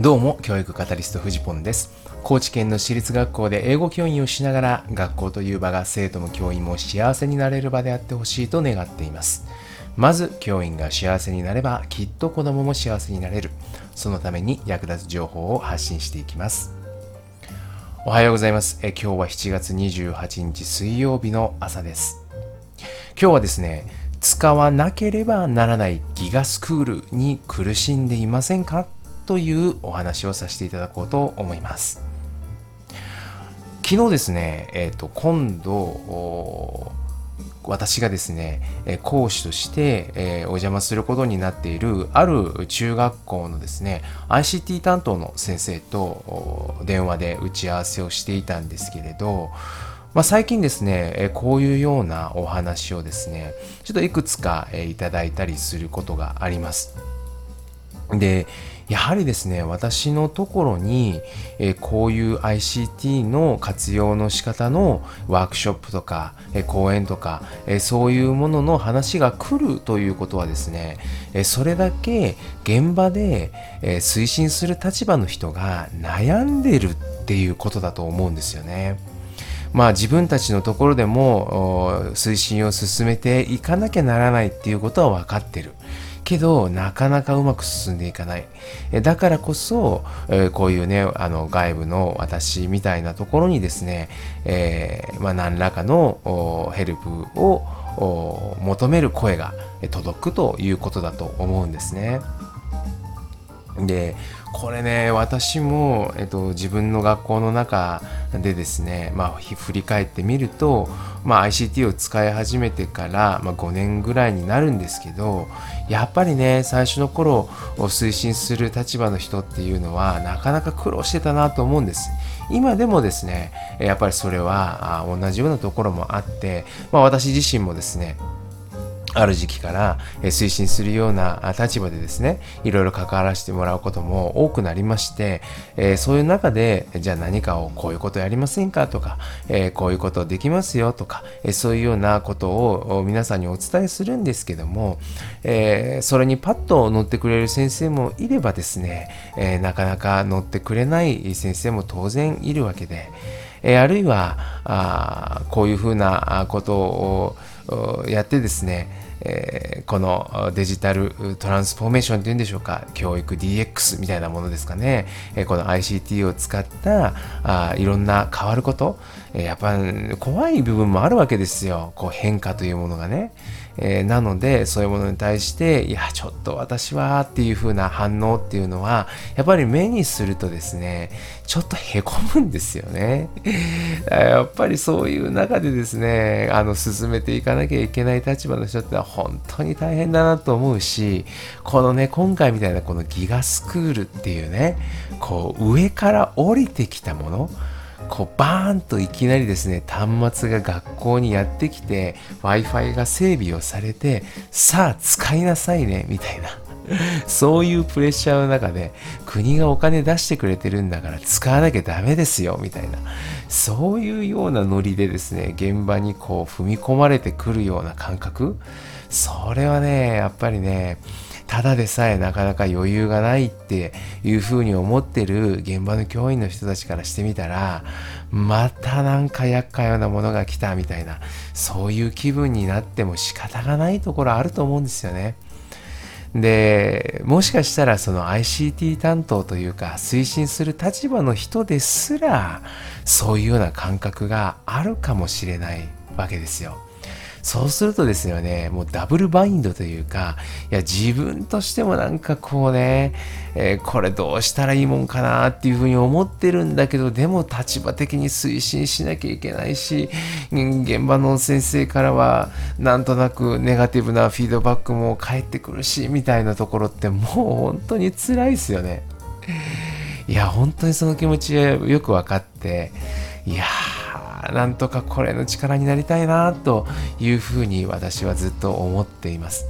どうも、教育カタリストフジポンです。高知県の私立学校で英語教員をしながら、学校という場が生徒も教員も幸せになれる場であってほしいと願っています。まず、教員が幸せになれば、きっと子供も幸せになれる。そのために役立つ情報を発信していきます。おはようございます。え今日は7月28日水曜日の朝です。今日はですね、使わなければならないギガスクールに苦しんでいませんか？というお話をさせていただこうと思います。昨日ですね、えっ、と、今度、私がですね、え講師として、えお邪魔することになっているある中学校のですね ICT 担当の先生と電話で打ち合わせをしていたんですけれど、まあ、最近ですね、こういうようなお話をですねちょっといくつか、いただいたりすることがあります。でやはりですね私のところに、えーこういう ICT の活用の仕方のワークショップとか、えー講演とか、えーそういうものの話が来るということはですね、えそれだけ現場で、え推進する立場の人が悩んでるっていうことだと思うんですよね。まあ自分たちのところでも推進を進めていかなきゃならないっていうことは分かってる。けどなかなかうまく進んでいかない。えだからこそ、えーこういうねあの外部の私みたいなところにですね、えーまあ、何らかのヘルプを求める声が届くということだと思うんですね。でこれね私も、えっと、自分の学校の中でですね、まあ、振り返ってみると、まあ、ICT を使い始めてから、まあ、5年ぐらいになるんですけどやっぱりね最初の頃を推進する立場の人っていうのはなかなか苦労してたなと思うんです。今でもですねやっぱりそれは同じようなところもあって、まあ、私自身もですねある時期から推進するような立場でですねいろいろ関わらせてもらうことも多くなりまして、えそういう中でじゃあ何かをこういうことやりませんかとか、えこういうことできますよとか、えそういうようなことを皆さんにお伝えするんですけども、えそれにパッと乗ってくれる先生もいればですね、えなかなか乗ってくれない先生も当然いるわけで、えあるいはあこういうふうなことをやってですね、えーこのデジタルトランスフォーメーションというんでしょうか。教育 DX みたいなものですかね、えーこの ICT を使ったあいろんな変わること、えーやっぱ怖い部分もあるわけですよ。こう変化というものがね、えーなのでそういうものに対していやちょっと私はっていう風な反応っていうのはやっぱり目にするとですねちょっとへこむんですよね。やっぱりそういう中でですねあの進めていかなきゃいけない立場の人ってのは本当に大変だなと思うしこのね今回みたいなこのギガスクールっていうねこう上から降りてきたものこうバーンといきなりですね端末が学校にやってきて w i f i が整備をされてさあ使いなさいねみたいな。そういうプレッシャーの中で国がお金出してくれてるんだから使わなきゃダメですよみたいな。そういうようなノリでですね現場にこう踏み込まれてくるような感覚。それはねやっぱりねただでさえなかなか余裕がないっていうふうに思ってる現場の教員の人たちからしてみたらまたなんか厄介なものが来たみたいなそういう気分になっても仕方がないところあると思うんですよね。でもしかしたらその ICT 担当というか推進する立場の人ですらそういうような感覚があるかもしれないわけですよ。そうするとですよね、もうダブルバインドというか、いや、自分としてもなんかこうね、えーこれどうしたらいいもんかなっていうふうに思ってるんだけど、でも立場的に推進しなきゃいけないし、現場の先生からはなんとなくネガティブなフィードバックも返ってくるし、みたいなところってもう本当に辛いですよね。いや、本当にその気持ちよく分かって、いやー、なんとかこれの力になりたいなというふうに私はずっと思っています。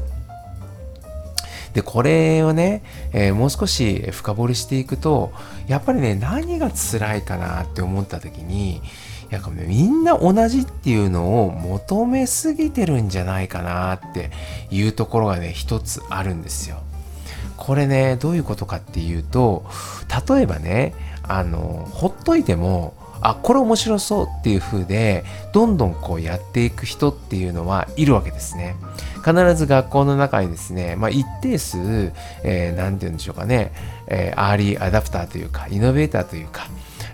で、これをね、えーもう少し深掘りしていくと、やっぱりね、何が辛いかなって思った時に、いやこれみんな同じっていうのを求めすぎてるんじゃないかなっていうところがね、一つあるんですよ。これねどういうことかっていうと例えばねあのほっといてもあこれ面白そうっていう風でどんどんこうやっていく人っていうのはいるわけですね。必ず学校の中にですね、まあ、一定数何、えー、て言うんでしょうかね、えー、アーリーアダプターというかイノベーターというか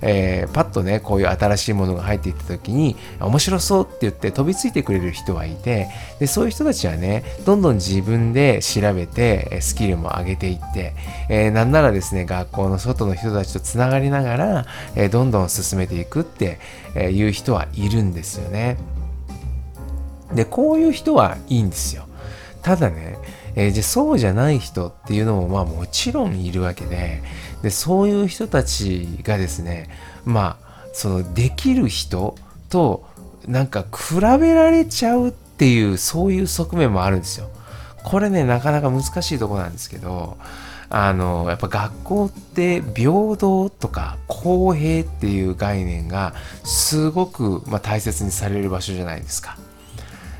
えー、パッとねこういう新しいものが入っていった時に面白そうって言って飛びついてくれる人はいてでそういう人たちはねどんどん自分で調べてスキルも上げていって、えー、なんならですね学校の外の人たちとつながりながら、えー、どんどん進めていくっていう人はいるんですよね。でこういう人はいいんですよ。ただね、えー、じゃそうじゃない人っていうのもまあもちろんいるわけででそういう人たちがですねまあそのできる人となんか比べられちゃうっていうそういう側面もあるんですよ。これねなかなか難しいとこなんですけどあのやっぱ学校って平等とか公平っていう概念がすごく、まあ、大切にされる場所じゃないですか。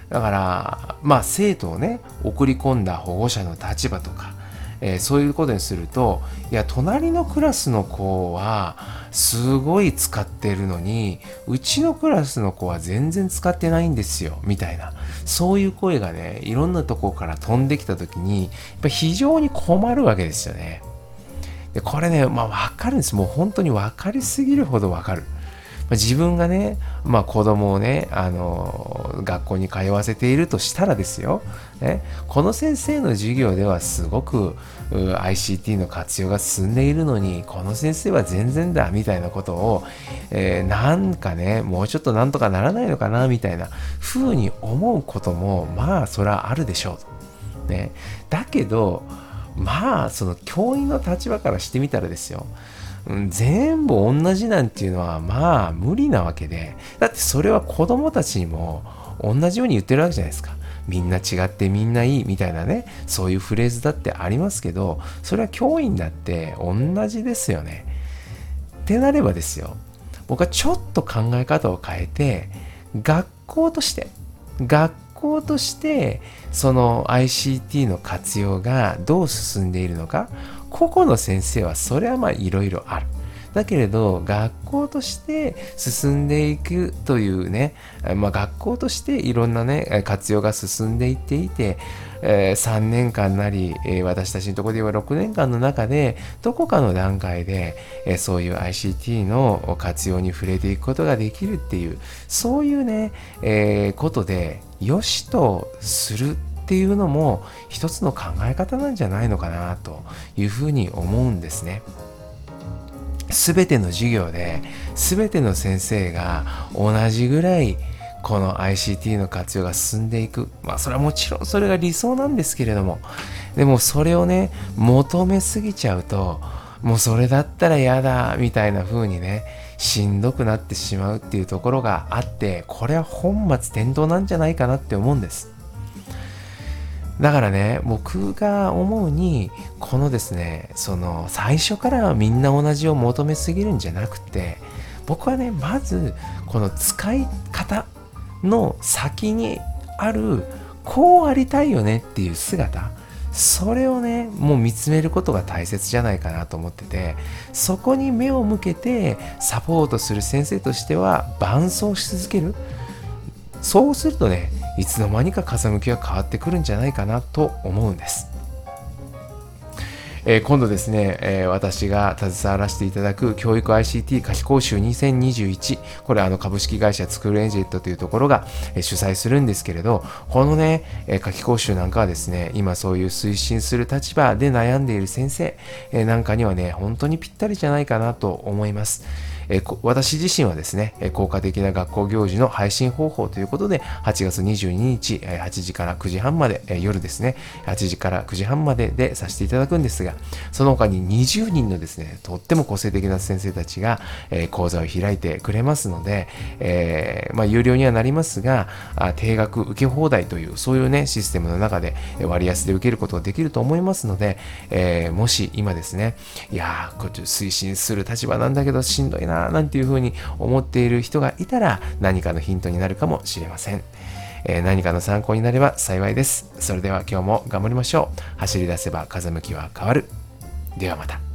だからまあ生徒をね送り込んだ保護者の立場とかえー、そういうことにするといや隣のクラスの子はすごい使ってるのにうちのクラスの子は全然使ってないんですよみたいなそういう声がねいろんなとこから飛んできた時にやっぱ非常に困るわけですよね。でこれねまあ分かるんですもう本当に分かりすぎるほど分かる。自分がね、まあ、子供をね、あの学校に通わせているとしたらですよ、ね、この先生の授業ではすごく ICT の活用が進んでいるのにこの先生は全然だみたいなことを、えー、なんかねもうちょっとなんとかならないのかなみたいな風に思うこともまあそれはあるでしょうと。ね、だけどまあその教員の立場からしてみたらですよ全部同じなんていうのはまあ無理なわけで。だってそれは子供たちにも同じように言ってるわけじゃないですか。みんな違ってみんないいみたいなねそういうフレーズだってありますけどそれは教員だって同じですよね。ってなればですよ。僕はちょっと考え方を変えて学校として学校としてその ICT の活用がどう進んでいるのか個々の先生はそれはまあいろいろある。だけれど学校として進んでいくというね、まあ、学校としていろんなね活用が進んでいっていて、えー、3年間なり、えー、私たちのところで言えば6年間の中でどこかの段階で、えー、そういう ICT の活用に触れていくことができるっていうそういうね、えことでよしとするっていうのも一つの考え方なんじゃないのかなというふうに思うんですね。すべての授業で、すべての先生が同じぐらいこの ICT の活用が進んでいく。まあそれはもちろんそれが理想なんですけれども、でもそれをね、求めすぎちゃうと、もうそれだったら嫌だみたいな風にね、しんどくなってしまうっていうところがあって、これは本末転倒なんじゃないかなって思うんです。だからね、僕が思うに、このですね、その最初からみんな同じを求めすぎるんじゃなくて、僕はね、まずこの使い方の先にある、こうありたいよねっていう姿、それをね、もう見つめることが大切じゃないかなと思ってて、そこに目を向けてサポートする先生としては伴走し続ける。そうするとね、いつの間にか風向きが変わってくるんじゃないかなと思うんです。えー、今度ですね、えー、私が携わらせていただく教育 ICT 夏季講習2021、これあの株式会社スクールエンジェットというところが、え、主催するんですけれど、このね、え夏季講習なんかはですね、今そういう推進する立場で悩んでいる先生、えなんかにはね、本当にぴったりじゃないかなと思います。え私自身はですね、効果的な学校行事の配信方法ということで、8月22日、8時から9時半まで、夜ですね、8時から9時半まででさせていただくんですが、その他に20人のですね、とっても個性的な先生たちが、え講座を開いてくれますので、えー、まあ、有料にはなりますが、定額受け放題という、そういうね、システムの中で割安で受けることができると思いますので、えー、もし今ですね、いやー、こっち推進する立場なんだけどしんどいなななんていうふうに思っている人がいたら何かのヒントになるかもしれません。えー何かの参考になれば幸いです。それでは今日も頑張りましょう。走り出せば風向きは変わる。ではまた。